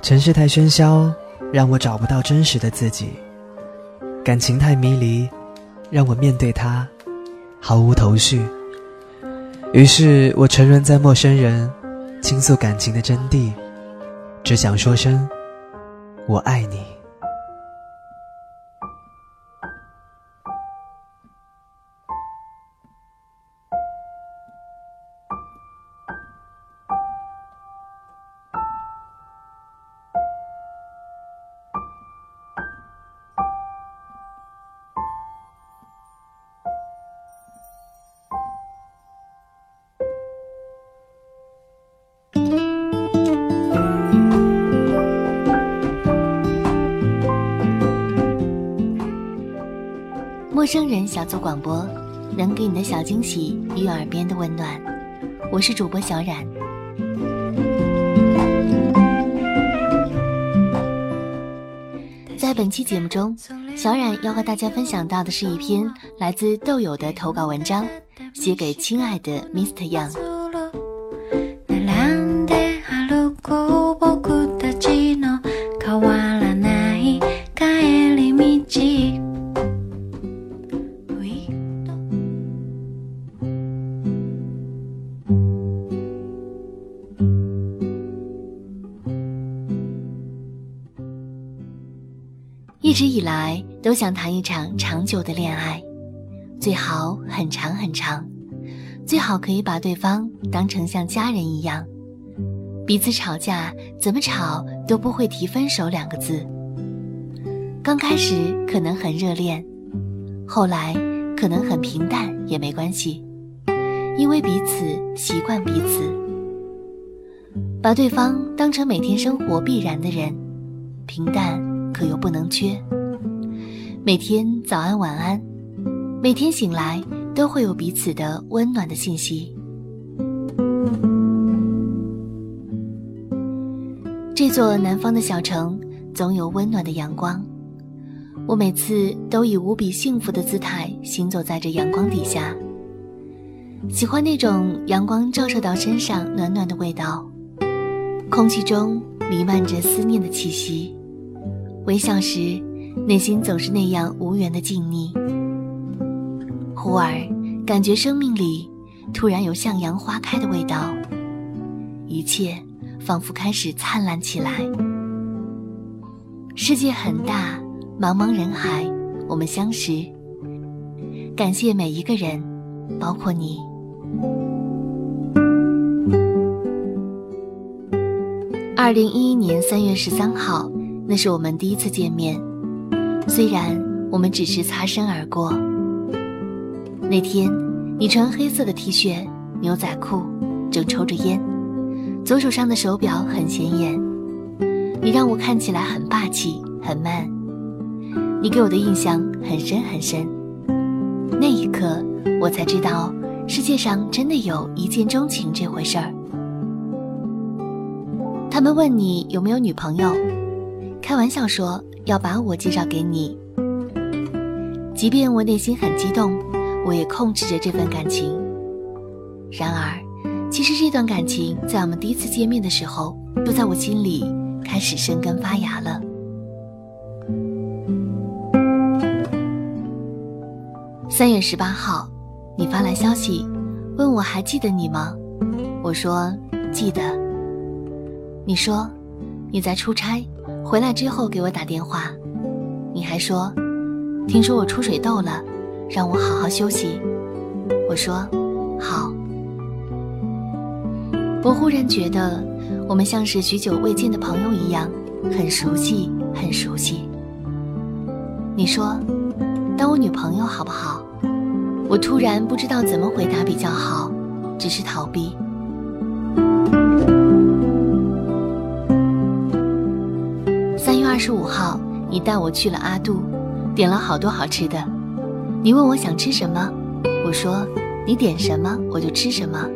城市太喧嚣，让我找不到真实的自己；感情太迷离，让我面对它毫无头绪。于是我沉沦在陌生人，倾诉感情的真谛，只想说声“我爱你”。圣人小组广播，能给你的小惊喜与耳边的温暖。我是主播小冉。在本期节目中，小冉要和大家分享到的是一篇来自豆友的投稿文章，写给亲爱的 Mr. Young。一直以来都想谈一场长久的恋爱，最好很长很长，最好可以把对方当成像家人一样，彼此吵架怎么吵都不会提分手两个字。刚开始可能很热恋，后来可能很平淡也没关系，因为彼此习惯彼此，把对方当成每天生活必然的人，平淡。可又不能缺。每天早安晚安，每天醒来都会有彼此的温暖的信息。这座南方的小城总有温暖的阳光，我每次都以无比幸福的姿态行走在这阳光底下。喜欢那种阳光照射到身上暖暖的味道，空气中弥漫着思念的气息。微笑时，内心总是那样无缘的静谧。忽而感觉生命里突然有向阳花开的味道，一切仿佛开始灿烂起来。世界很大，茫茫人海，我们相识。感谢每一个人，包括你。二零一一年三月十三号。那是我们第一次见面，虽然我们只是擦身而过。那天，你穿黑色的 T 恤、牛仔裤，正抽着烟，左手上的手表很显眼。你让我看起来很霸气、很 man，你给我的印象很深很深。那一刻，我才知道世界上真的有一见钟情这回事儿。他们问你有没有女朋友？开玩笑说要把我介绍给你，即便我内心很激动，我也控制着这份感情。然而，其实这段感情在我们第一次见面的时候，就在我心里开始生根发芽了。三月十八号，你发来消息，问我还记得你吗？我说记得。你说你在出差。回来之后给我打电话，你还说，听说我出水痘了，让我好好休息。我说好。我忽然觉得，我们像是许久未见的朋友一样，很熟悉，很熟悉。你说，当我女朋友好不好？我突然不知道怎么回答比较好，只是逃避。十五号，你带我去了阿杜，点了好多好吃的。你问我想吃什么，我说你点什么我就吃什么。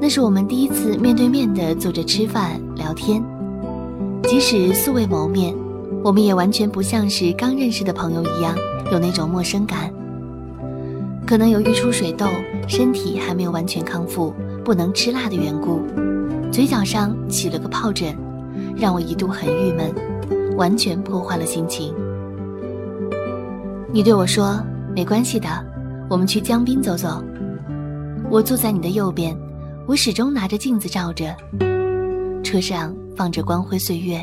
那是我们第一次面对面的坐着吃饭聊天，即使素未谋面，我们也完全不像是刚认识的朋友一样有那种陌生感。可能由于出水痘，身体还没有完全康复，不能吃辣的缘故，嘴角上起了个疱疹。让我一度很郁闷，完全破坏了心情。你对我说：“没关系的，我们去江滨走走。”我坐在你的右边，我始终拿着镜子照着。车上放着《光辉岁月》，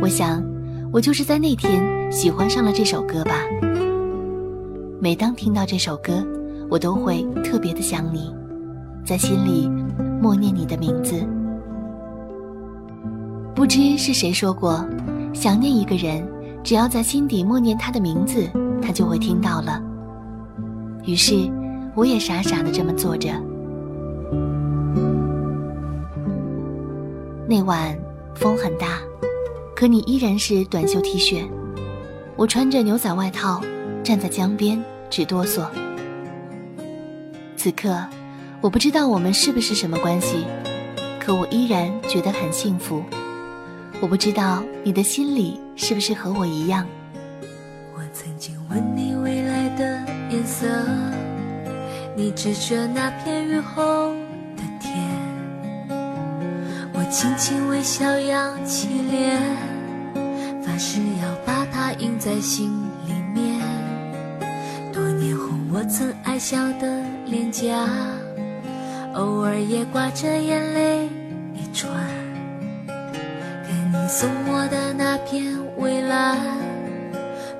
我想，我就是在那天喜欢上了这首歌吧。每当听到这首歌，我都会特别的想你，在心里默念你的名字。不知是谁说过，想念一个人，只要在心底默念他的名字，他就会听到了。于是。我也傻傻的这么做着。那晚风很大，可你依然是短袖 T 恤。我穿着牛仔外套站在江边，直哆嗦。此刻，我不知道我们是不是什么关系，可我依然觉得很幸福。我不知道你的心里是不是和我一样。我曾经问你未来的颜色。你指着那片雨后的天，我轻轻微笑，扬起脸，发誓要把它印在心里面。多年后，我曾爱笑的脸颊，偶尔也挂着眼泪我的那片蔚蓝，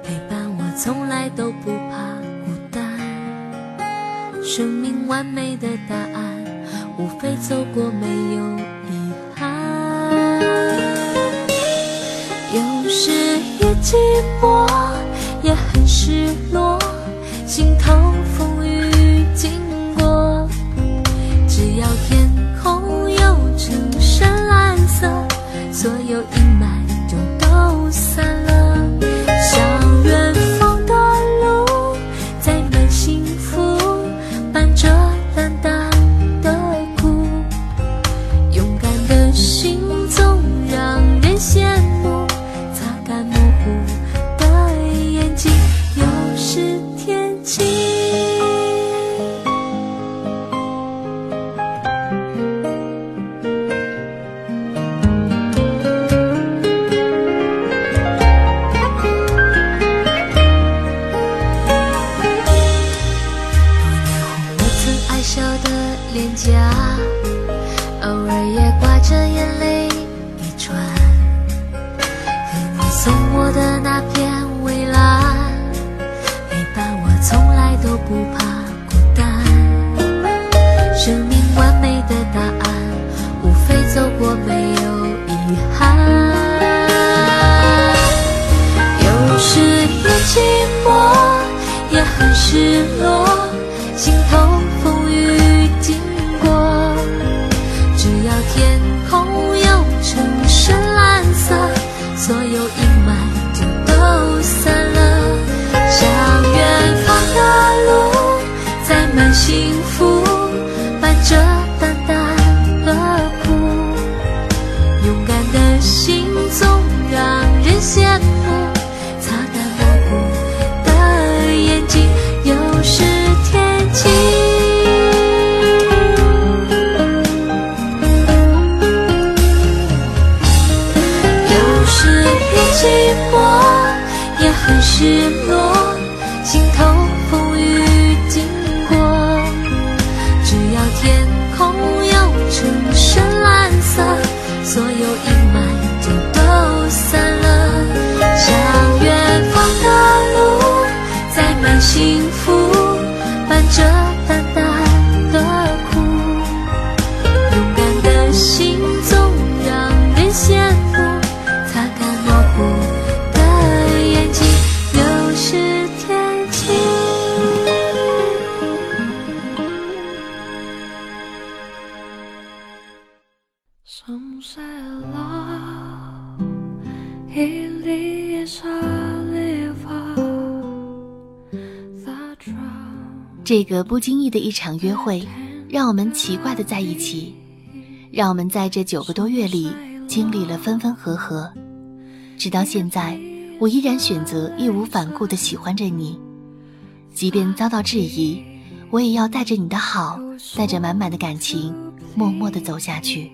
陪伴我，从来都不怕孤单。生命完美的答案，无非走过没有遗憾。有时也寂寞，也很失落，心头风雨经过。只要天空有成深蓝色，所有很失落心痛寂寞也很失落，心头风雨经过，只要天空有成深蓝色，所有阴霾就都散了，向远方的路，载满幸福，伴着。这个不经意的一场约会，让我们奇怪的在一起，让我们在这九个多月里经历了分分合合，直到现在，我依然选择义无反顾的喜欢着你，即便遭到质疑，我也要带着你的好，带着满满的感情，默默的走下去。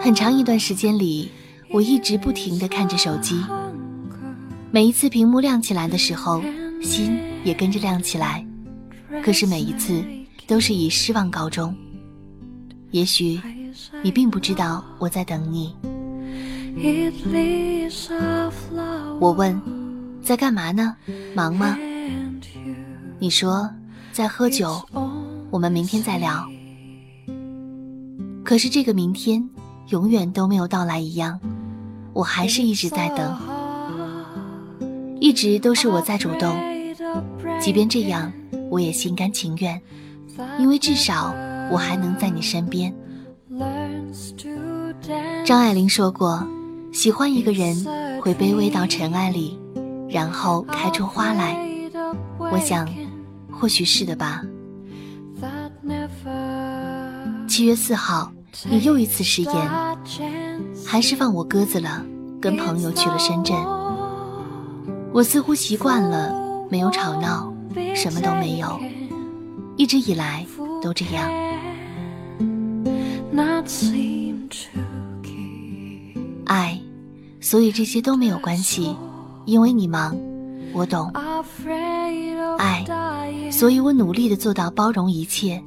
很长一段时间里，我一直不停的看着手机。每一次屏幕亮起来的时候，心也跟着亮起来。可是每一次都是以失望告终。也许你并不知道我在等你。我问，在干嘛呢？忙吗？你说在喝酒。我们明天再聊。可是这个明天永远都没有到来一样，我还是一直在等，一直都是我在主动。即便这样，我也心甘情愿，因为至少我还能在你身边。张爱玲说过，喜欢一个人会卑微到尘埃里，然后开出花来。我想，或许是的吧。七月四号，你又一次食言，还是放我鸽子了，跟朋友去了深圳。我似乎习惯了没有吵闹，什么都没有，一直以来都这样。爱，所以这些都没有关系，因为你忙，我懂。爱，所以我努力的做到包容一切，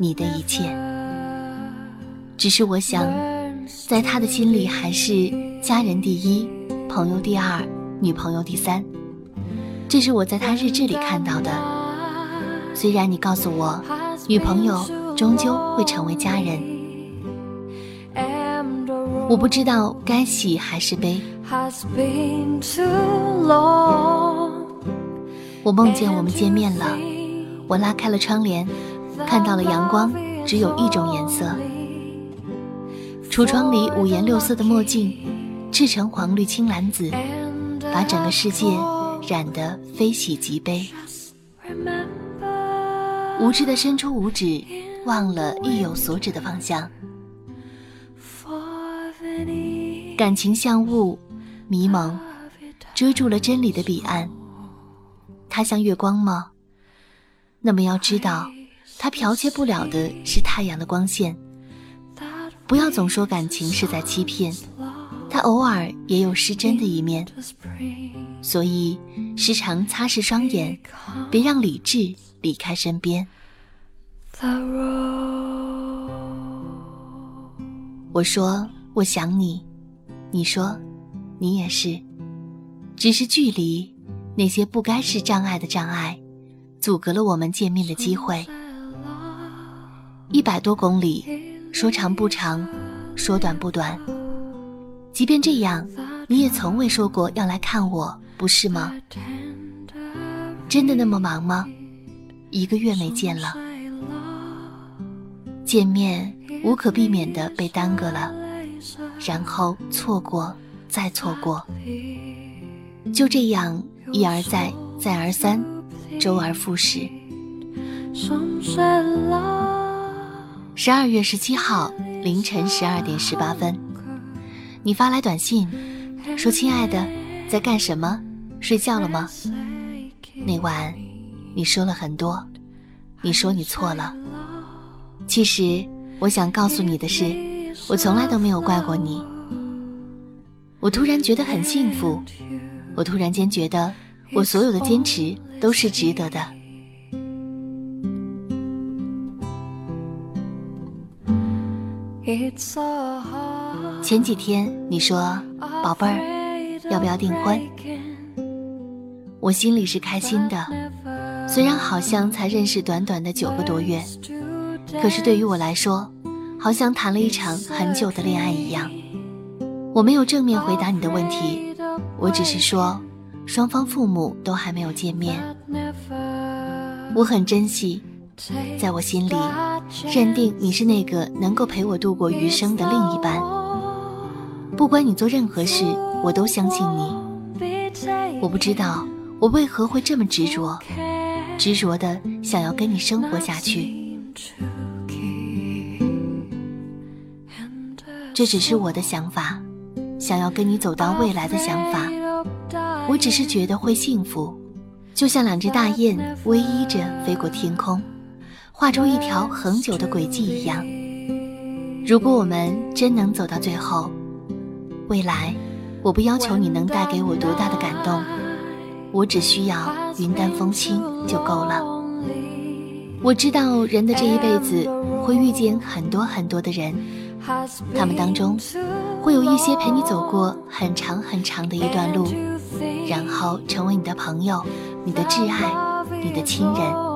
你的一切。只是我想，在他的心里还是家人第一，朋友第二，女朋友第三。这是我在他日志里看到的。虽然你告诉我，女朋友终究会成为家人，我不知道该喜还是悲。我梦见我们见面了，我拉开了窗帘，看到了阳光只有一种颜色。橱窗里五颜六色的墨镜，赤橙黄绿青蓝紫，把整个世界染得非喜即悲。无知的伸出五指，忘了意有所指的方向。感情像雾，迷蒙，遮住了真理的彼岸。它像月光吗？那么要知道，它剽窃不了的是太阳的光线。不要总说感情是在欺骗，它偶尔也有失真的一面，所以时常擦拭双眼，别让理智离开身边。我说我想你，你说你也是，只是距离那些不该是障碍的障碍，阻隔了我们见面的机会。一百多公里。说长不长，说短不短。即便这样，你也从未说过要来看我，不是吗？真的那么忙吗？一个月没见了，见面无可避免的被耽搁了，然后错过，再错过，就这样一而再，再而三，周而复始。十二月十七号凌晨十二点十八分，你发来短信，说：“亲爱的，在干什么？睡觉了吗？”那晚，你说了很多，你说你错了。其实，我想告诉你的是，我从来都没有怪过你。我突然觉得很幸福，我突然间觉得，我所有的坚持都是值得的。前几天你说：“宝贝儿，要不要订婚？”我心里是开心的，虽然好像才认识短短的九个多月，可是对于我来说，好像谈了一场很久的恋爱一样。我没有正面回答你的问题，我只是说，双方父母都还没有见面，我很珍惜。在我心里，认定你是那个能够陪我度过余生的另一半。不管你做任何事，我都相信你。我不知道我为何会这么执着，执着的想要跟你生活下去。这只是我的想法，想要跟你走到未来的想法。我只是觉得会幸福，就像两只大雁偎依着飞过天空。画出一条恒久的轨迹一样，如果我们真能走到最后，未来，我不要求你能带给我多大的感动，我只需要云淡风轻就够了。我知道人的这一辈子会遇见很多很多的人，他们当中会有一些陪你走过很长很长的一段路，然后成为你的朋友、你的挚爱、你的亲人。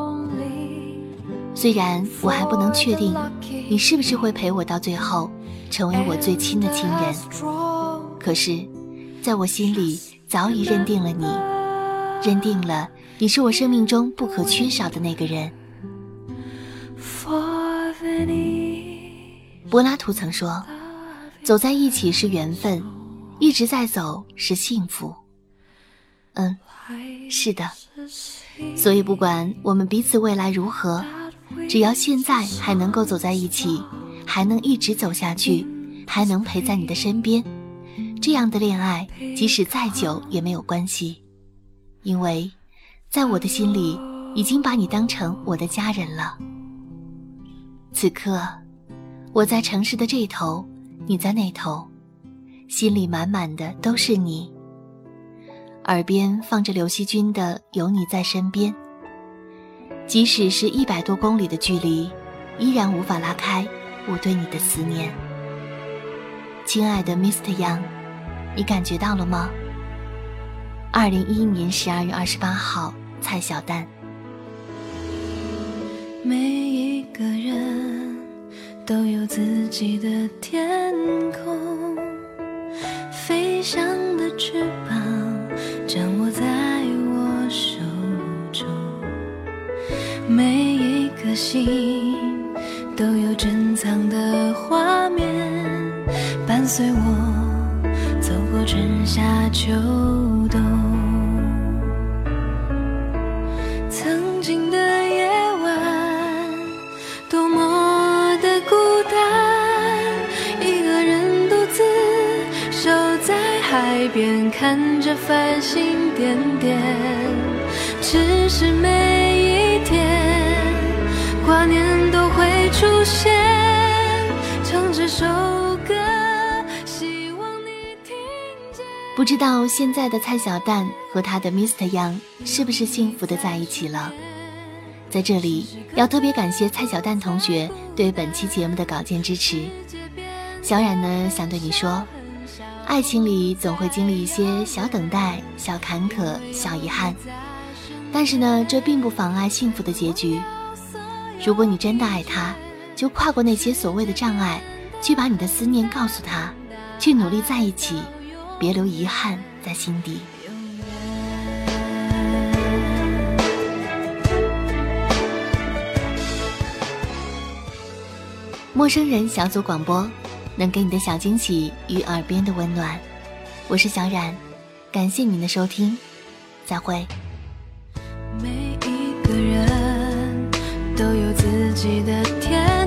虽然我还不能确定你是不是会陪我到最后，成为我最亲的亲人，可是，在我心里早已认定了你，认定了你是我生命中不可缺少的那个人。柏拉图曾说：“走在一起是缘分，一直在走是幸福。”嗯，是的，所以不管我们彼此未来如何。只要现在还能够走在一起，还能一直走下去，还能陪在你的身边，这样的恋爱即使再久也没有关系，因为，在我的心里已经把你当成我的家人了。此刻，我在城市的这头，你在那头，心里满满的都是你，耳边放着刘惜君的《有你在身边》。即使是一百多公里的距离，依然无法拉开我对你的思念。亲爱的 Mr. Young，你感觉到了吗？二零一一年十二月二十八号，蔡小丹。每一个人都有自己的天空，飞翔的翅膀掌握在我手中。每一颗心都有珍藏的画面，伴随我过春夏秋冬。曾经的夜晚，多么的孤单，一个人独自守在海边，看着繁星点点，只是每一天。挂念都会出现，不知道现在的蔡小蛋和他的 Mr. Young 是不是幸福的在一起了？在这里要特别感谢蔡小蛋同学对本期节目的稿件支持。小冉呢想对你说，爱情里总会经历一些小等待、小坎坷、小遗憾，但是呢，这并不妨碍幸福的结局。如果你真的爱他，就跨过那些所谓的障碍，去把你的思念告诉他，去努力在一起，别留遗憾在心底。陌生人小组广播，能给你的小惊喜与耳边的温暖。我是小冉，感谢您的收听，再会。每一个人都有自己的天